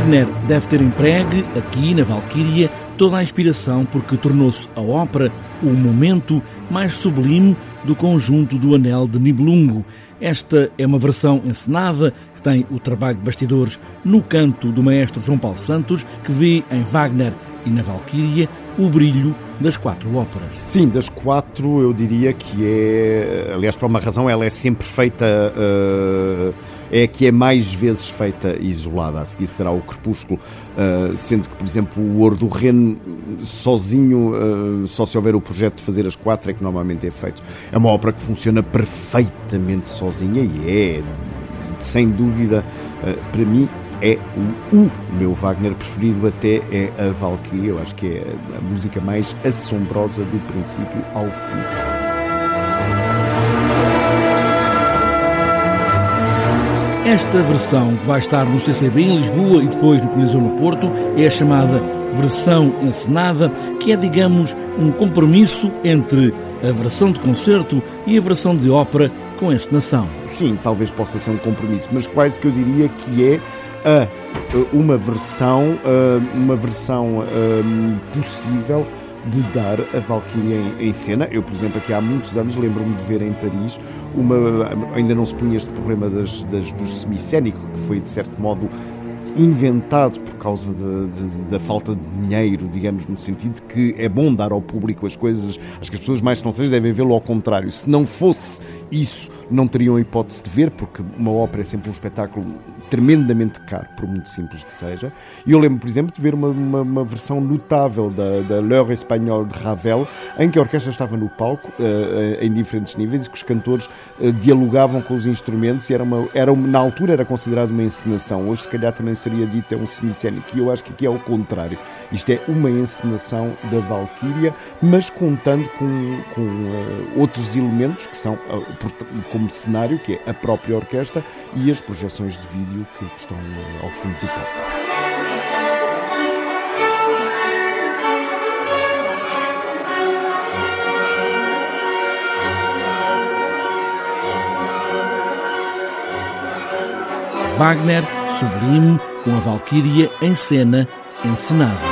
Wagner deve ter empregue, aqui na Valquíria, toda a inspiração porque tornou-se a ópera o momento mais sublime do conjunto do Anel de Nibelungo. Esta é uma versão encenada que tem o trabalho de bastidores no canto do maestro João Paulo Santos, que vê em Wagner e na Valquíria o brilho das quatro óperas. Sim, das quatro eu diria que é, aliás, por uma razão, ela é sempre feita, uh, é que é mais vezes feita isolada. A seguir será o Crepúsculo, uh, sendo que, por exemplo, o Ouro do Reno, sozinho, uh, só se houver o projeto de fazer as quatro, é que normalmente é feito. É uma ópera que funciona perfeitamente sozinha e é, sem dúvida, para mim, é o, o, meu Wagner preferido, até é a Valkyrie. Eu acho que é a música mais assombrosa do princípio ao fim. Esta versão que vai estar no CCB em Lisboa e depois no Coliseu no Porto é a chamada versão encenada, que é, digamos, um compromisso entre a versão de concerto e a versão de ópera com encenação. Sim, talvez possa ser um compromisso, mas quase que eu diria que é a uma versão, uma versão possível de dar a Valkyria em, cena. Eu, por exemplo, aqui há muitos anos lembro-me de ver em Paris uma. Ainda não se punha este problema das, das, do semicénico, que foi de certo modo inventado por causa de, de, da falta de dinheiro, digamos, no sentido que é bom dar ao público as coisas, acho que as pessoas mais seja devem vê-lo ao contrário. Se não fosse isso, não teriam hipótese de ver, porque uma ópera é sempre um espetáculo tremendamente caro, por muito simples que seja. E eu lembro, por exemplo, de ver uma, uma, uma versão notável da, da L'Heure Espagnole de Ravel, em que a orquestra estava no palco, uh, em diferentes níveis, e que os cantores uh, dialogavam com os instrumentos, e era uma, era, na altura era considerado uma encenação. Hoje, se calhar, também seria dito é um semicénico, e eu acho que aqui é o contrário. Isto é uma encenação da Valquíria, mas contando com, com uh, outros elementos que são como cenário, que é a própria orquestra e as projeções de vídeo que estão uh, ao fundo do palco. Wagner, sublime, com a Valquíria em cena, encenado.